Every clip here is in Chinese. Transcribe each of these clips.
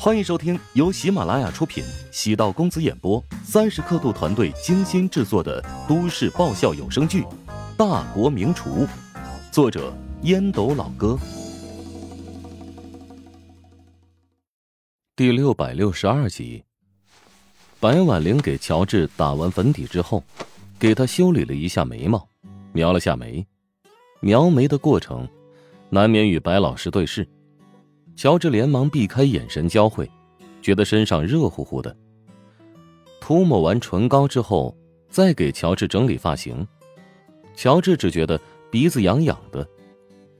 欢迎收听由喜马拉雅出品、喜道公子演播、三十刻度团队精心制作的都市爆笑有声剧《大国名厨》，作者烟斗老哥，第六百六十二集。白婉玲给乔治打完粉底之后，给他修理了一下眉毛，描了下眉。描眉的过程，难免与白老师对视。乔治连忙避开眼神交汇，觉得身上热乎乎的。涂抹完唇膏之后，再给乔治整理发型。乔治只觉得鼻子痒痒的，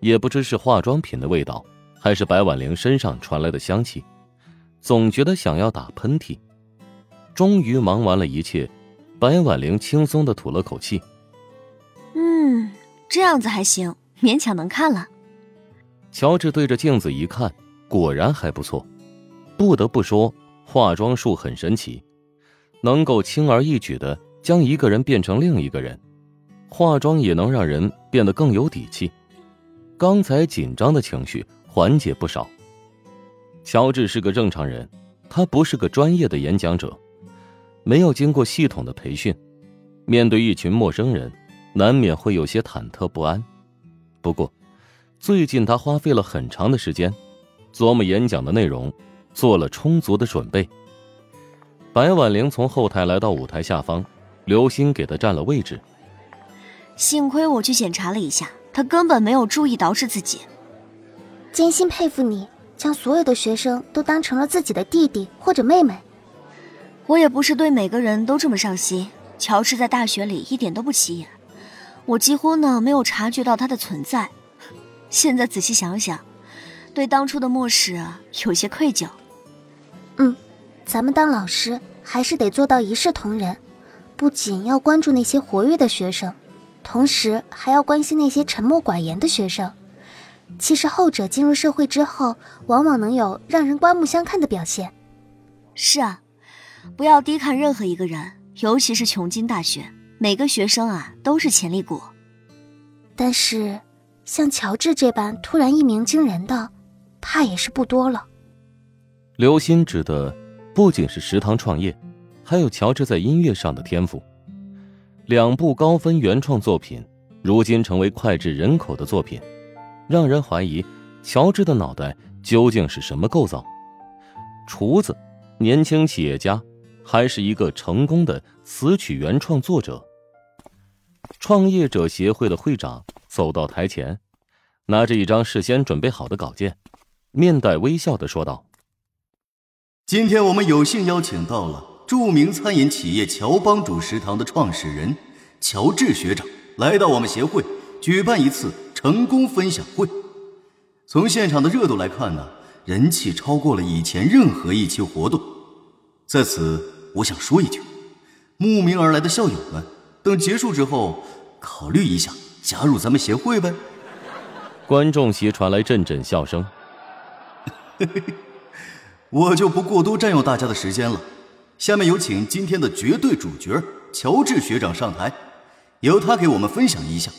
也不知是化妆品的味道，还是白婉玲身上传来的香气，总觉得想要打喷嚏。终于忙完了一切，白婉玲轻松的吐了口气：“嗯，这样子还行，勉强能看了。”乔治对着镜子一看，果然还不错。不得不说，化妆术很神奇，能够轻而易举的将一个人变成另一个人。化妆也能让人变得更有底气。刚才紧张的情绪缓解不少。乔治是个正常人，他不是个专业的演讲者，没有经过系统的培训，面对一群陌生人，难免会有些忐忑不安。不过，最近他花费了很长的时间，琢磨演讲的内容，做了充足的准备。白婉玲从后台来到舞台下方，刘星给她占了位置。幸亏我去检查了一下，他根本没有注意到是自己。真心佩服你，将所有的学生都当成了自己的弟弟或者妹妹。我也不是对每个人都这么上心。乔治在大学里一点都不起眼，我几乎呢没有察觉到他的存在。现在仔细想想，对当初的漠视有些愧疚。嗯，咱们当老师还是得做到一视同仁，不仅要关注那些活跃的学生，同时还要关心那些沉默寡言的学生。其实后者进入社会之后，往往能有让人刮目相看的表现。是啊，不要低看任何一个人，尤其是琼金大学，每个学生啊都是潜力股。但是。像乔治这般突然一鸣惊人的，怕也是不多了。刘鑫指的不仅是食堂创业，还有乔治在音乐上的天赋。两部高分原创作品，如今成为脍炙人口的作品，让人怀疑乔治的脑袋究竟是什么构造？厨子、年轻企业家，还是一个成功的词曲原创作者？创业者协会的会长走到台前，拿着一张事先准备好的稿件，面带微笑的说道：“今天我们有幸邀请到了著名餐饮企业乔帮主食堂的创始人乔治学长，来到我们协会举办一次成功分享会。从现场的热度来看呢，人气超过了以前任何一期活动。在此，我想说一句，慕名而来的校友们。”等结束之后，考虑一下加入咱们协会呗。观众席传来阵阵笑声。我就不过多占用大家的时间了。下面有请今天的绝对主角乔治学长上台，由他给我们分享一下，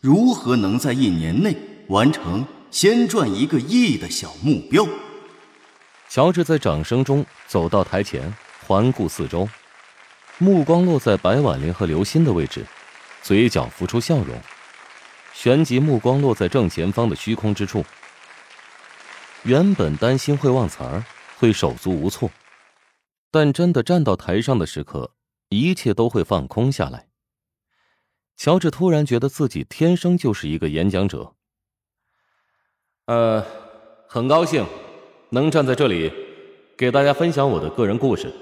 如何能在一年内完成先赚一个亿的小目标。乔治在掌声中走到台前，环顾四周。目光落在白婉玲和刘鑫的位置，嘴角浮出笑容，旋即目光落在正前方的虚空之处。原本担心会忘词儿，会手足无措，但真的站到台上的时刻，一切都会放空下来。乔治突然觉得自己天生就是一个演讲者。呃，很高兴能站在这里，给大家分享我的个人故事。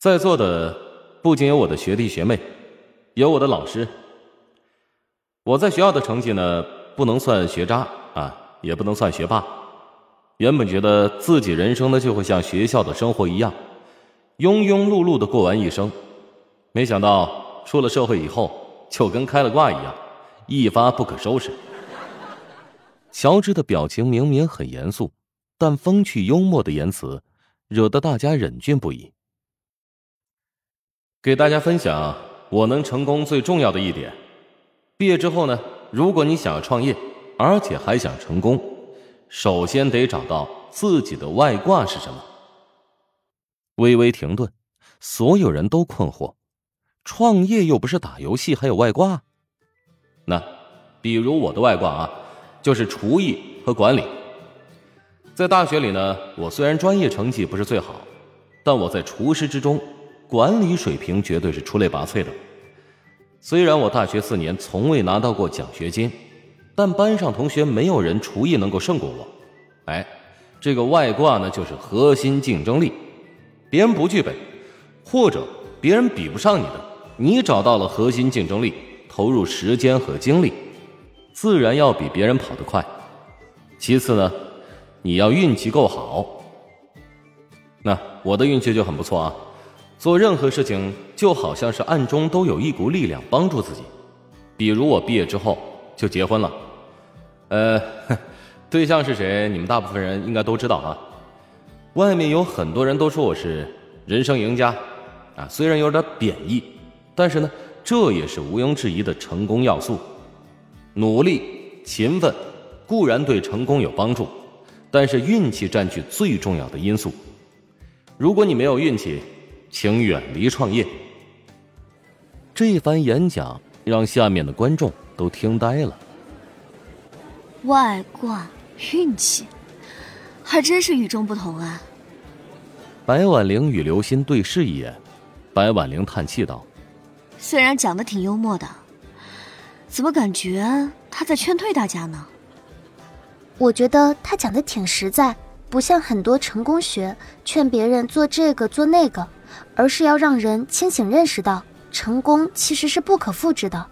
在座的不仅有我的学弟学妹，有我的老师。我在学校的成绩呢，不能算学渣啊，也不能算学霸。原本觉得自己人生呢就会像学校的生活一样，庸庸碌碌的过完一生，没想到出了社会以后，就跟开了挂一样，一发不可收拾。乔治的表情明明很严肃，但风趣幽默的言辞，惹得大家忍俊不已。给大家分享我能成功最重要的一点：毕业之后呢，如果你想要创业，而且还想成功，首先得找到自己的外挂是什么。微微停顿，所有人都困惑：创业又不是打游戏，还有外挂？那，比如我的外挂啊，就是厨艺和管理。在大学里呢，我虽然专业成绩不是最好，但我在厨师之中，管理水平绝对是出类拔萃的。虽然我大学四年从未拿到过奖学金，但班上同学没有人厨艺能够胜过我。哎，这个外挂呢，就是核心竞争力。别人不具备，或者别人比不上你的，你找到了核心竞争力，投入时间和精力，自然要比别人跑得快。其次呢，你要运气够好。那我的运气就很不错啊。做任何事情就好像是暗中都有一股力量帮助自己，比如我毕业之后就结婚了，呃，对象是谁？你们大部分人应该都知道啊。外面有很多人都说我是人生赢家，啊，虽然有点贬义，但是呢，这也是毋庸置疑的成功要素。努力、勤奋固然对成功有帮助，但是运气占据最重要的因素。如果你没有运气，请远离创业。这番演讲让下面的观众都听呆了。外挂运气，还真是与众不同啊！白婉玲与刘鑫对视一眼，白婉玲叹气道：“虽然讲的挺幽默的，怎么感觉他在劝退大家呢？”我觉得他讲的挺实在，不像很多成功学劝别人做这个做那个。而是要让人清醒认识到，成功其实是不可复制的。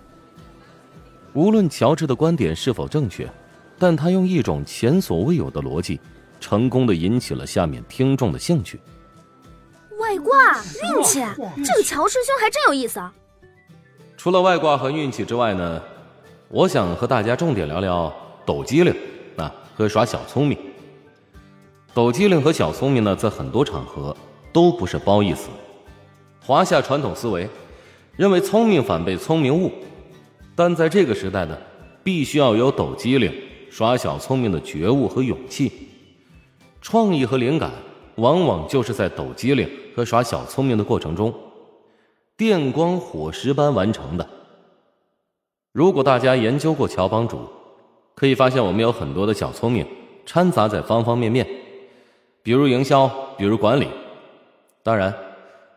无论乔治的观点是否正确，但他用一种前所未有的逻辑，成功的引起了下面听众的兴趣。外挂运气，这个乔师兄还真有意思啊！除了外挂和运气之外呢，我想和大家重点聊聊抖机灵啊和耍小聪明。抖机灵和小聪明呢，在很多场合。都不是褒义词。华夏传统思维认为聪明反被聪明误，但在这个时代呢，必须要有抖机灵、耍小聪明的觉悟和勇气。创意和灵感往往就是在抖机灵和耍小聪明的过程中，电光火石般完成的。如果大家研究过乔帮主，可以发现我们有很多的小聪明掺杂在方方面面，比如营销，比如管理。当然，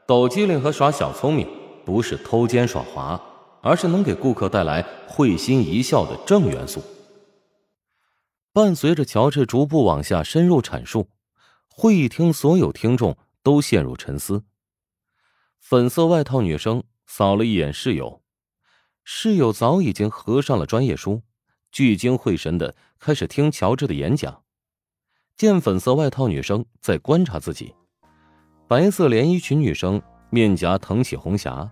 抖机灵和耍小聪明不是偷奸耍滑，而是能给顾客带来会心一笑的正元素。伴随着乔治逐步往下深入阐述，会议厅所有听众都陷入沉思。粉色外套女生扫了一眼室友，室友早已经合上了专业书，聚精会神的开始听乔治的演讲。见粉色外套女生在观察自己。白色连衣裙女生面颊腾起红霞。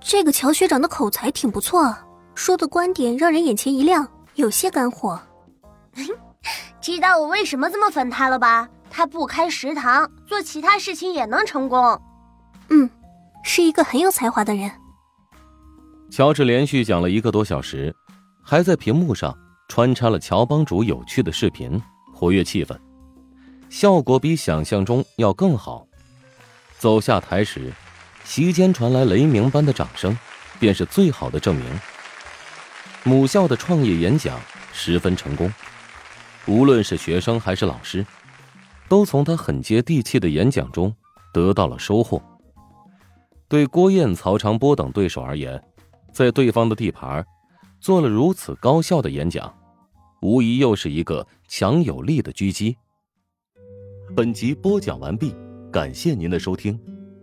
这个乔学长的口才挺不错，说的观点让人眼前一亮，有些干货。知道我为什么这么粉他了吧？他不开食堂，做其他事情也能成功。嗯，是一个很有才华的人。乔治连续讲了一个多小时，还在屏幕上穿插了乔帮主有趣的视频，活跃气氛。效果比想象中要更好。走下台时，席间传来雷鸣般的掌声，便是最好的证明。母校的创业演讲十分成功，无论是学生还是老师，都从他很接地气的演讲中得到了收获。对郭燕、曹长波等对手而言，在对方的地盘做了如此高效的演讲，无疑又是一个强有力的狙击。本集播讲完毕，感谢您的收听。